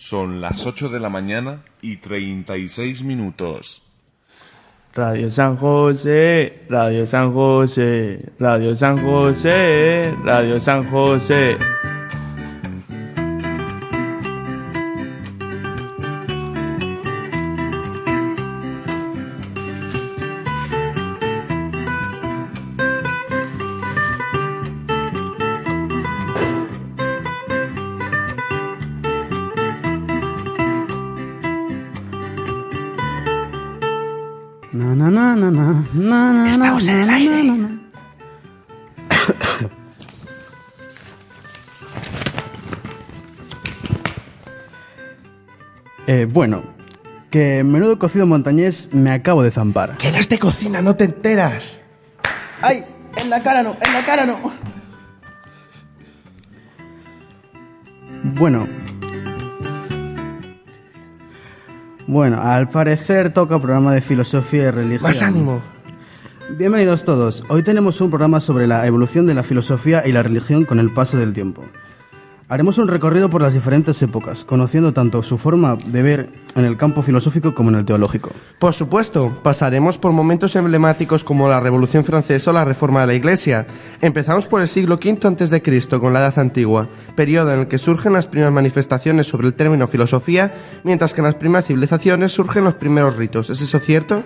Son las 8 de la mañana y 36 minutos. Radio San José, Radio San José, Radio San José, Radio San José. Eh, bueno, que menudo cocido montañés me acabo de zampar. Que eres de cocina, no te enteras. ¡Ay! ¡En la cara no! ¡En la cara no! Bueno. Bueno, al parecer toca programa de filosofía y religión. Más ánimo. Bienvenidos todos. Hoy tenemos un programa sobre la evolución de la filosofía y la religión con el paso del tiempo. Haremos un recorrido por las diferentes épocas, conociendo tanto su forma de ver en el campo filosófico como en el teológico. Por supuesto, pasaremos por momentos emblemáticos como la Revolución Francesa o la Reforma de la Iglesia. Empezamos por el siglo V antes de Cristo con la Edad Antigua, periodo en el que surgen las primeras manifestaciones sobre el término filosofía, mientras que en las primeras civilizaciones surgen los primeros ritos. ¿Es eso cierto?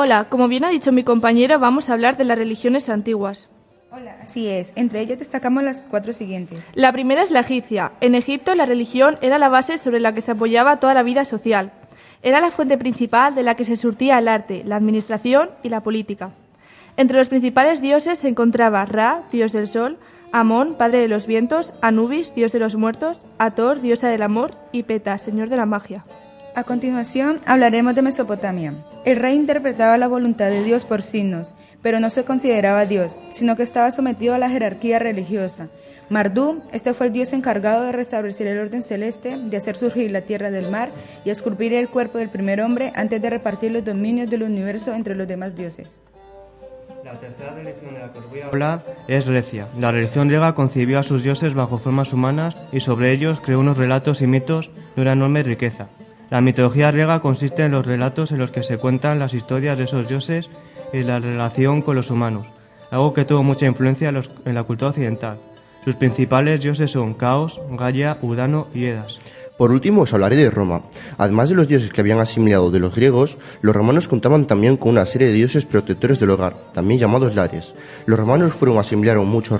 Hola, como bien ha dicho mi compañera, vamos a hablar de las religiones antiguas. Hola, así es. Entre ellas destacamos las cuatro siguientes. La primera es la egipcia. En Egipto la religión era la base sobre la que se apoyaba toda la vida social. Era la fuente principal de la que se surtía el arte, la administración y la política. Entre los principales dioses se encontraba Ra, dios del sol, Amón, padre de los vientos, Anubis, dios de los muertos, Ator, diosa del amor, y Peta, señor de la magia. A continuación hablaremos de Mesopotamia. El rey interpretaba la voluntad de Dios por signos, pero no se consideraba Dios, sino que estaba sometido a la jerarquía religiosa. Mardú, este fue el dios encargado de restablecer el orden celeste, de hacer surgir la tierra del mar y esculpir el cuerpo del primer hombre antes de repartir los dominios del universo entre los demás dioses. La tercera religión de la que os voy a hablar es Grecia. La religión griega concibió a sus dioses bajo formas humanas y sobre ellos creó unos relatos y mitos de una enorme riqueza. La mitología griega consiste en los relatos en los que se cuentan las historias de esos dioses y la relación con los humanos, algo que tuvo mucha influencia en, la cultura occidental. Sus principales dioses son Caos, Gaia, Urano y Edas. Por último, os hablaré de Roma. Además de los dioses que habían asimilado de los griegos, los romanos contaban también con una serie de dioses protectores del hogar, también llamados lares. Los romanos fueron asimilaron muchos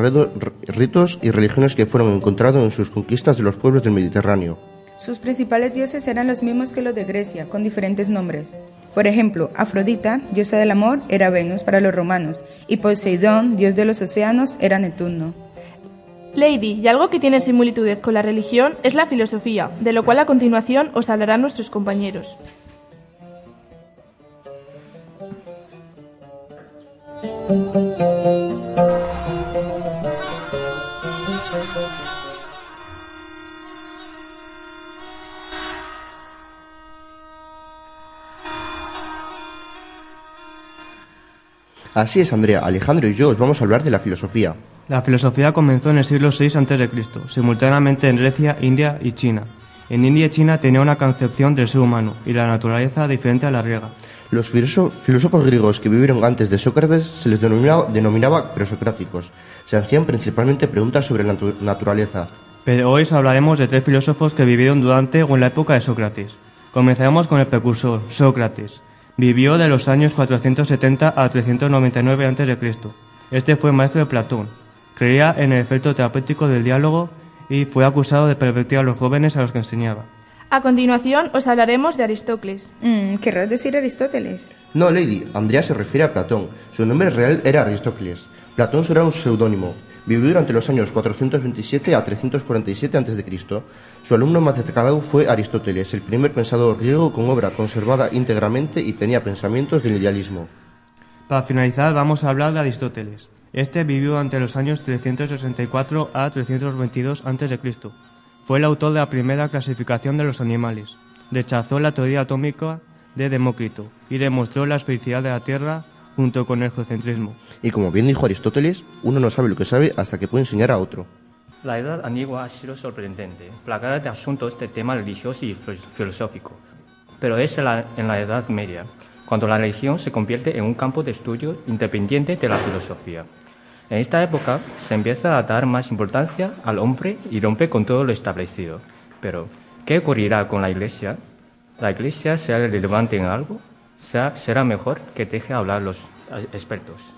ritos y religiones que fueron encontrados en sus conquistas de los pueblos del Mediterráneo. Sus principales dioses eran los mismos que los de Grecia, con diferentes nombres. Por ejemplo, Afrodita, diosa del amor, era Venus para los romanos, y Poseidón, dios de los océanos, era Neptuno. Lady, y algo que tiene similitudes con la religión es la filosofía, de lo cual a continuación os hablarán nuestros compañeros. Así es, Andrea, Alejandro y yo os vamos a hablar de la filosofía. La filosofía comenzó en el siglo VI a.C., simultáneamente en Grecia, India y China. En India y China tenía una concepción del ser humano y la naturaleza diferente a la griega. Los filóso- filósofos griegos que vivieron antes de Sócrates se les denominaba, denominaba presocráticos. Se hacían principalmente preguntas sobre la natu- naturaleza. Pero hoy os hablaremos de tres filósofos que vivieron durante o en la época de Sócrates. Comenzaremos con el precursor, Sócrates. Vivió de los años 470 a 399 a.C. Este fue maestro de Platón. Creía en el efecto terapéutico del diálogo y fue acusado de pervertir a los jóvenes a los que enseñaba. A continuación os hablaremos de Aristócles. Mm, ¿Querrás decir Aristóteles? No, Lady, Andrea se refiere a Platón. Su nombre real era Aristócles. Platón era un seudónimo. Vivió durante los años 427 a 347 a.C. Su alumno más destacado fue Aristóteles, el primer pensador griego con obra conservada íntegramente y tenía pensamientos del idealismo. Para finalizar, vamos a hablar de Aristóteles. Este vivió entre los años 364 a 322 a.C. Fue el autor de la primera clasificación de los animales. Rechazó la teoría atómica de Demócrito y demostró la felicidad de la Tierra junto con el geocentrismo. Y como bien dijo Aristóteles, uno no sabe lo que sabe hasta que puede enseñar a otro. La Edad Antigua ha sido sorprendente, plagada de asuntos de tema religioso y filosófico. Pero es en la, en la Edad Media, cuando la religión se convierte en un campo de estudio independiente de la filosofía. En esta época se empieza a dar más importancia al hombre y rompe con todo lo establecido. Pero, ¿qué ocurrirá con la Iglesia? ¿La Iglesia será relevante en algo? ¿Será mejor que deje hablar los expertos?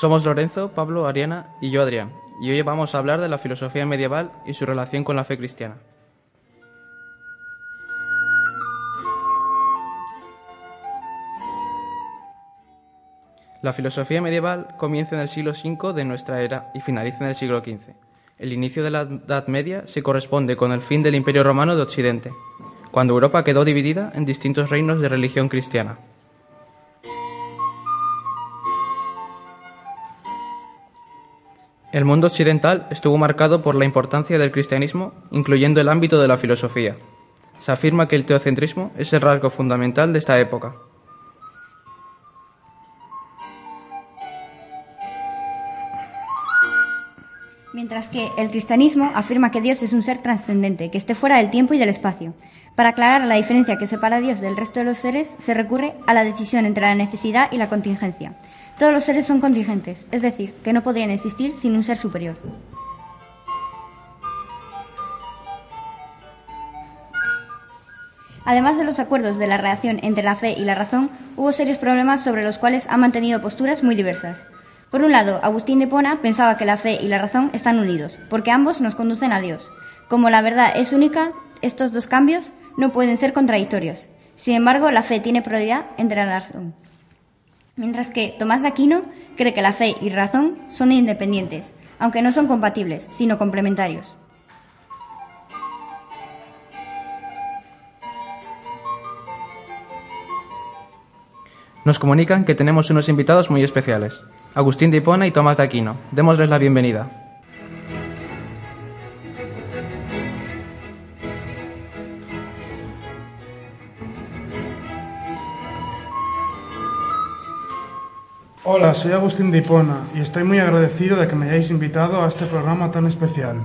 Somos Lorenzo, Pablo, Ariana y yo Adrián, y hoy vamos a hablar de la filosofía medieval y su relación con la fe cristiana. La filosofía medieval comienza en el siglo V de nuestra era y finaliza en el siglo XV. El inicio de la Edad Media se corresponde con el fin del Imperio Romano de Occidente, cuando Europa quedó dividida en distintos reinos de religión cristiana. El mundo occidental estuvo marcado por la importancia del cristianismo, incluyendo el ámbito de la filosofía. Se afirma que el teocentrismo es el rasgo fundamental de esta época. Mientras que el cristianismo afirma que Dios es un ser trascendente, que esté fuera del tiempo y del espacio. Para aclarar la diferencia que separa a Dios del resto de los seres, se recurre a la decisión entre la necesidad y la contingencia. Todos los seres son contingentes, es decir, que no podrían existir sin un ser superior. Además de los acuerdos de la relación entre la fe y la razón, hubo serios problemas sobre los cuales han mantenido posturas muy diversas. Por un lado, Agustín de Pona pensaba que la fe y la razón están unidos, porque ambos nos conducen a Dios. Como la verdad es única, estos dos cambios no pueden ser contradictorios. Sin embargo, la fe tiene prioridad entre la razón mientras que Tomás de Aquino cree que la fe y razón son independientes, aunque no son compatibles, sino complementarios. Nos comunican que tenemos unos invitados muy especiales, Agustín de Hipona y Tomás de Aquino. Démosles la bienvenida. Hola, soy Agustín de Hipona y estoy muy agradecido de que me hayáis invitado a este programa tan especial.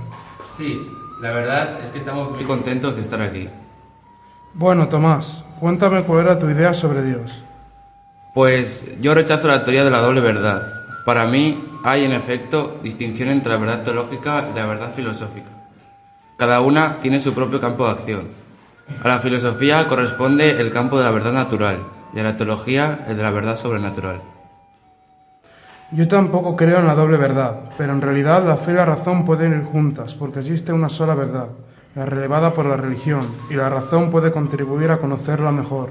Sí, la verdad es que estamos muy contentos de estar aquí. Bueno, Tomás, cuéntame cuál era tu idea sobre Dios. Pues yo rechazo la teoría de la doble verdad. Para mí hay, en efecto, distinción entre la verdad teológica y la verdad filosófica. Cada una tiene su propio campo de acción. A la filosofía corresponde el campo de la verdad natural y a la teología el de la verdad sobrenatural. Yo tampoco creo en la doble verdad, pero en realidad la fe y la razón pueden ir juntas, porque existe una sola verdad, la relevada por la religión, y la razón puede contribuir a conocerla mejor.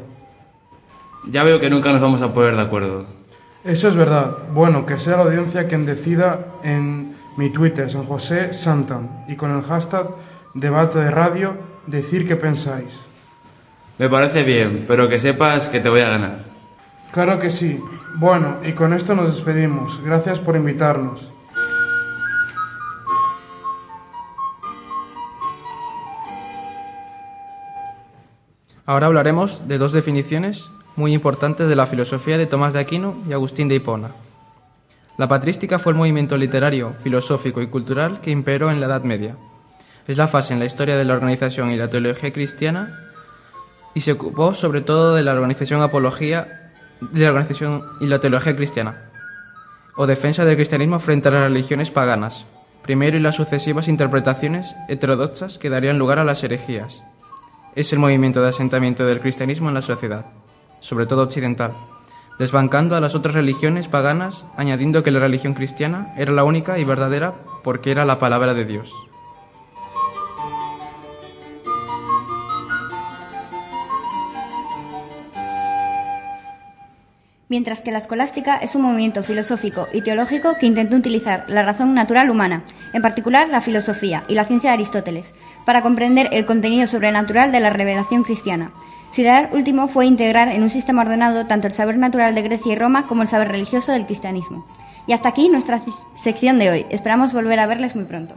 Ya veo que nunca nos vamos a poner de acuerdo. Eso es verdad. Bueno, que sea la audiencia quien decida en mi Twitter, San José Santan, y con el hashtag debate de radio, decir qué pensáis. Me parece bien, pero que sepas que te voy a ganar. Claro que sí. Bueno, y con esto nos despedimos. Gracias por invitarnos. Ahora hablaremos de dos definiciones muy importantes de la filosofía de Tomás de Aquino y Agustín de Hipona. La patrística fue el movimiento literario, filosófico y cultural que imperó en la Edad Media. Es la fase en la historia de la organización y la teología cristiana y se ocupó sobre todo de la organización apología de la organización y la teología cristiana, o defensa del cristianismo frente a las religiones paganas, primero y las sucesivas interpretaciones heterodoxas que darían lugar a las herejías. Es el movimiento de asentamiento del cristianismo en la sociedad, sobre todo occidental, desbancando a las otras religiones paganas, añadiendo que la religión cristiana era la única y verdadera porque era la palabra de Dios. Mientras que la escolástica es un movimiento filosófico y teológico que intentó utilizar la razón natural humana, en particular la filosofía y la ciencia de Aristóteles, para comprender el contenido sobrenatural de la revelación cristiana. Su ideal último fue integrar en un sistema ordenado tanto el saber natural de Grecia y Roma como el saber religioso del cristianismo. Y hasta aquí nuestra sección de hoy. Esperamos volver a verles muy pronto.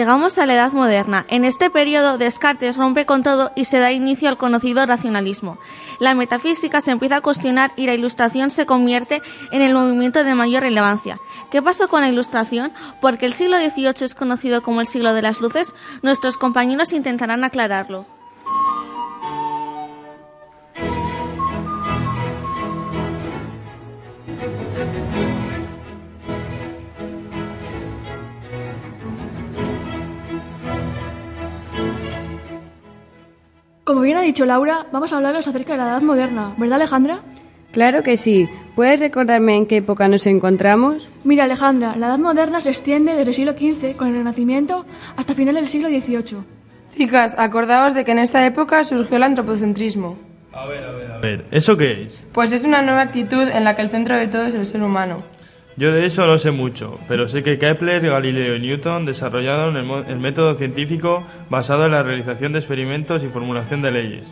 Llegamos a la Edad Moderna. En este periodo, Descartes rompe con todo y se da inicio al conocido racionalismo. La metafísica se empieza a cuestionar y la Ilustración se convierte en el movimiento de mayor relevancia. ¿Qué pasó con la Ilustración? Porque el siglo XVIII es conocido como el siglo de las luces, nuestros compañeros intentarán aclararlo. Como bien ha dicho Laura, vamos a hablaros acerca de la Edad Moderna, ¿verdad Alejandra? Claro que sí. ¿Puedes recordarme en qué época nos encontramos? Mira Alejandra, la Edad Moderna se extiende desde el siglo XV con el Renacimiento hasta finales del siglo XVIII. Chicas, acordaos de que en esta época surgió el antropocentrismo. A ver, a ver, a ver. ¿Eso qué es? Pues es una nueva actitud en la que el centro de todo es el ser humano. Yo de eso no sé mucho, pero sé que Kepler, Galileo y Newton desarrollaron el, método científico basado en la realización de experimentos y formulación de leyes.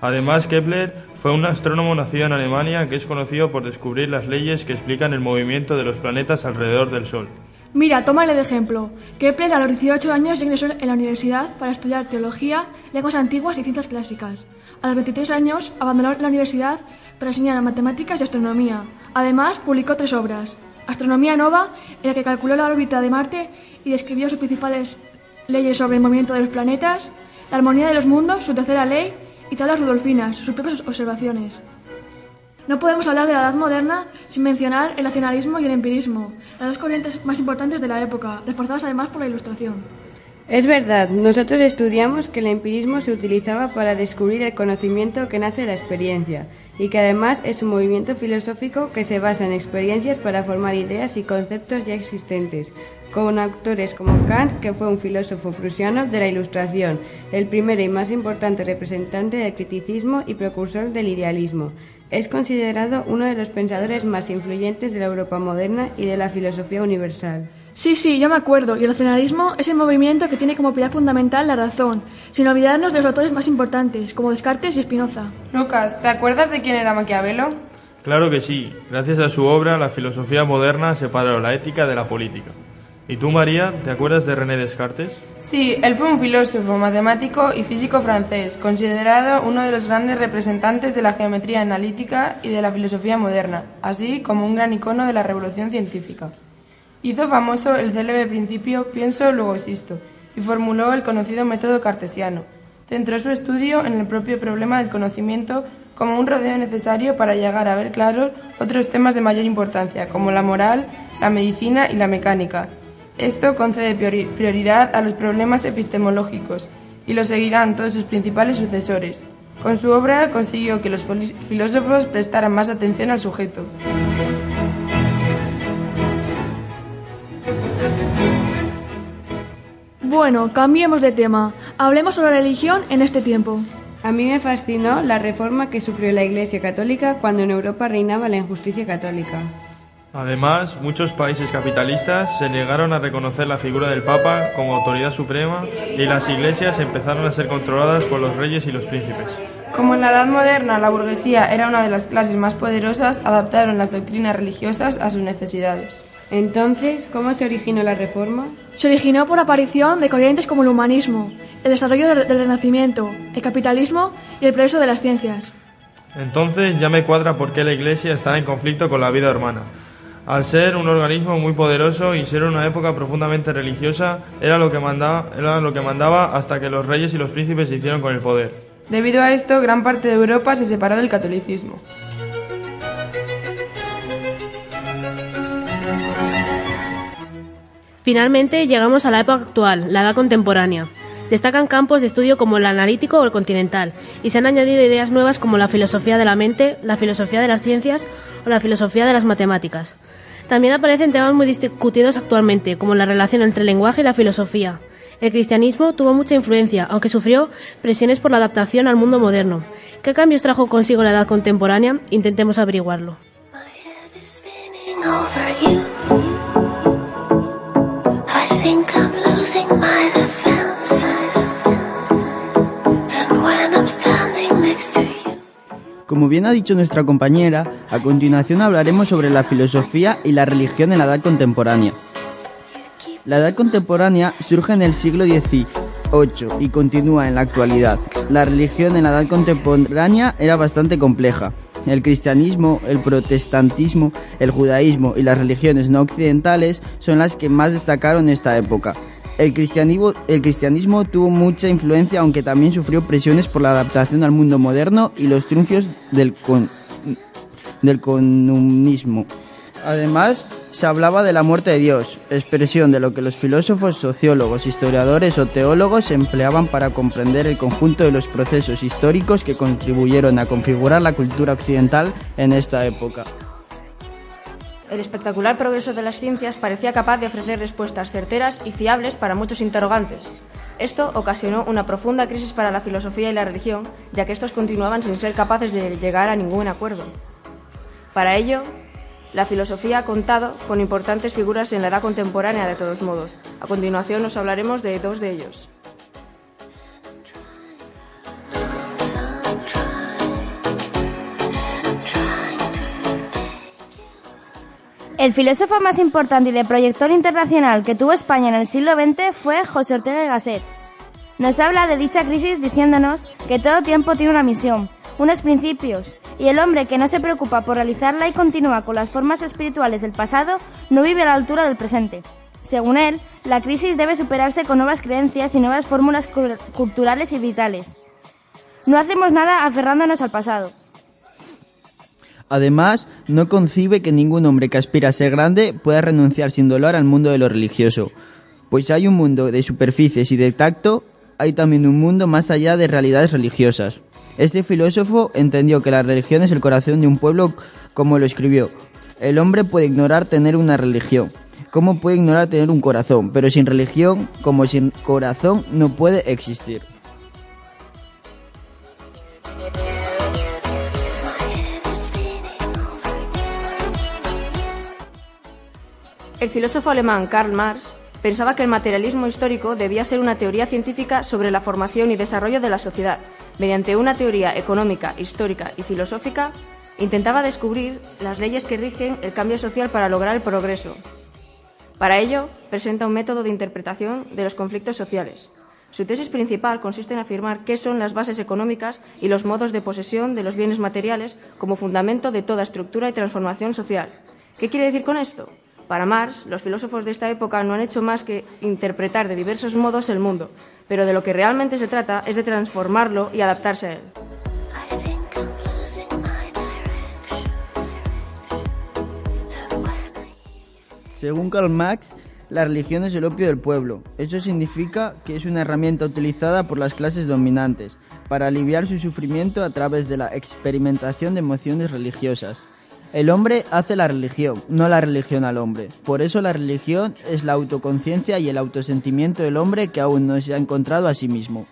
Además, Kepler fue un astrónomo nacido en Alemania que es conocido por descubrir las leyes que explican el movimiento de los planetas alrededor del Sol. Mira, tómale de ejemplo. Kepler a los 18 años ingresó en la universidad para estudiar teología, lenguas antiguas y ciencias clásicas. A los 23 años abandonó la universidad para enseñar matemáticas y astronomía. Además, publicó tres obras, Astronomía Nova, en la que calculó la órbita de Marte y describió sus principales leyes sobre el movimiento de los planetas, la armonía de los mundos, su tercera ley, y tablas rudolfinas, sus propias observaciones. No podemos hablar de la Edad Moderna sin mencionar el nacionalismo y el empirismo, las dos corrientes más importantes de la época, reforzadas además por la Ilustración. Es verdad, nosotros estudiamos que el empirismo se utilizaba para descubrir el conocimiento que nace de la experiencia y que además es un movimiento filosófico que se basa en experiencias para formar ideas y conceptos ya existentes, con autores como Kant, que fue un filósofo prusiano de la Ilustración, el primero y más importante representante del criticismo y precursor del idealismo. Es considerado uno de los pensadores más influyentes de la Europa moderna y de la filosofía universal. Sí, sí, yo me acuerdo. Y el racionalismo es el movimiento que tiene como pilar fundamental la razón, sin olvidarnos de los autores más importantes, como Descartes y Spinoza. Lucas, ¿te acuerdas de quién era Maquiavelo? Claro que sí. Gracias a su obra, la filosofía moderna separó la ética de la política. ¿Y tú, María, te acuerdas de René Descartes? Sí, él fue un filósofo, matemático y físico francés, considerado uno de los grandes representantes de la geometría analítica y de la filosofía moderna, así como un gran icono de la revolución científica. Hizo famoso el célebre principio pienso, luego existo, y formuló el conocido método cartesiano. Centró su estudio en el propio problema del conocimiento como un rodeo necesario para llegar a ver claros otros temas de mayor importancia, como la moral, la medicina y la mecánica. Esto concede prioridad a los problemas epistemológicos y lo seguirán todos sus principales sucesores. Con su obra consiguió que los filósofos prestaran más atención al sujeto. Bueno, cambiemos de tema. Hablemos sobre la religión en este tiempo. A mí me fascinó la reforma que sufrió la Iglesia Católica cuando en Europa reinaba la injusticia católica. Además, muchos países capitalistas se negaron a reconocer la figura del Papa como autoridad suprema y las iglesias empezaron a ser controladas por los reyes y los príncipes. Como en la Edad Moderna la burguesía era una de las clases más poderosas, adaptaron las doctrinas religiosas a sus necesidades. Entonces, ¿cómo se originó la reforma? Se originó por la aparición de corrientes como el humanismo, el desarrollo del Renacimiento, el capitalismo y el progreso de las ciencias. Entonces ya me cuadra por qué la Iglesia está en conflicto con la vida hermana. Al ser un organismo muy poderoso y ser una época profundamente religiosa, era lo que mandaba, era lo que mandaba hasta que los reyes y los príncipes se hicieron con el poder. Debido a esto, gran parte de Europa se separó del catolicismo. Finalmente llegamos a la época actual, la edad contemporánea. Destacan campos de estudio como el analítico o el continental, y se han añadido ideas nuevas como la filosofía de la mente, la filosofía de las ciencias o la filosofía de las matemáticas. También aparecen temas muy discutidos actualmente, como la relación entre el lenguaje y la filosofía. El cristianismo tuvo mucha influencia, aunque sufrió presiones por la adaptación al mundo moderno. ¿Qué cambios trajo consigo la edad contemporánea? Intentemos averiguarlo. Como bien ha dicho nuestra compañera, a continuación hablaremos sobre la filosofía y la religión en la edad contemporánea. La edad contemporánea surge en el siglo XVIII y continúa en la actualidad. La religión en la edad contemporánea era bastante compleja. El cristianismo, el protestantismo, el judaísmo y las religiones no occidentales son las que más destacaron en esta época. El cristianismo, tuvo mucha influencia, aunque también sufrió presiones por la adaptación al mundo moderno y los triunfos del, del comunismo. Además, se hablaba de la muerte de Dios, expresión de lo que los filósofos, sociólogos, historiadores o teólogos empleaban para comprender el conjunto de los procesos históricos que contribuyeron a configurar la cultura occidental en esta época. El espectacular progreso de las ciencias parecía capaz de ofrecer respuestas certeras y fiables para muchos interrogantes. Esto ocasionó una profunda crisis para la filosofía y la religión, ya que estos continuaban sin ser capaces de llegar a ningún acuerdo. Para ello, la filosofía ha contado con importantes figuras en la edad contemporánea de todos modos. A continuación nos hablaremos de dos de ellos. El filósofo más importante y de proyector internacional que tuvo España en el siglo XX fue José Ortega y Gasset. Nos habla de dicha crisis diciéndonos que todo tiempo tiene una misión, unos principios, y el hombre que no se preocupa por realizarla y continúa con las formas espirituales del pasado no vive a la altura del presente. Según él, la crisis debe superarse con nuevas creencias y nuevas fórmulas culturales y vitales. No hacemos nada aferrándonos al pasado. Además, no concibe que ningún hombre que aspira a ser grande pueda renunciar sin dolor al mundo de lo religioso, pues hay un mundo de superficies y de tacto, hay también un mundo más allá de realidades religiosas. Este filósofo entendió que la religión es el corazón de un pueblo como lo escribió. El hombre puede ignorar tener una religión, como puede ignorar tener un corazón, pero sin religión, como sin corazón, no puede existir. El filósofo alemán Karl Marx pensaba que el materialismo histórico debía ser una teoría científica sobre la formación y desarrollo de la sociedad. Mediante una teoría económica, histórica y filosófica, intentaba descubrir las leyes que rigen el cambio social para lograr el progreso. Para ello, presenta un método de interpretación de los conflictos sociales. Su tesis principal consiste en afirmar qué son las bases económicas y los modos de posesión de los bienes materiales como fundamento de toda estructura y transformación social. ¿Qué quiere decir con esto? Para Marx, los filósofos de esta época no han hecho más que interpretar de diversos modos el mundo, pero de lo que realmente se trata es de transformarlo y adaptarse a él. Según Karl Marx, la religión es el opio del pueblo. Eso significa que es una herramienta utilizada por las clases dominantes para aliviar su sufrimiento a través de la experimentación de emociones religiosas. El hombre hace la religión, no la religión al hombre. Por eso la religión es la autoconciencia y el autosentimiento del hombre que aún no se ha encontrado a sí mismo.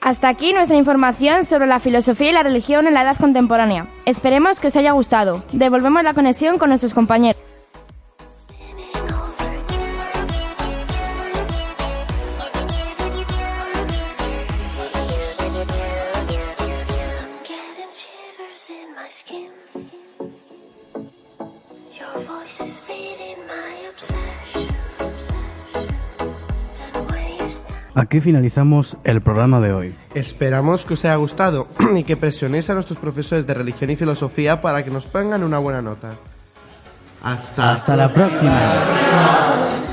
Hasta aquí nuestra información sobre la filosofía y la religión en la edad contemporánea. Esperemos que os haya gustado. Devolvemos la conexión con nuestros compañeros. Aquí finalizamos el programa de hoy. Esperamos que os haya gustado y que presionéis a nuestros profesores de religión y filosofía para que nos pongan una buena nota. Hasta, Hasta la próxima.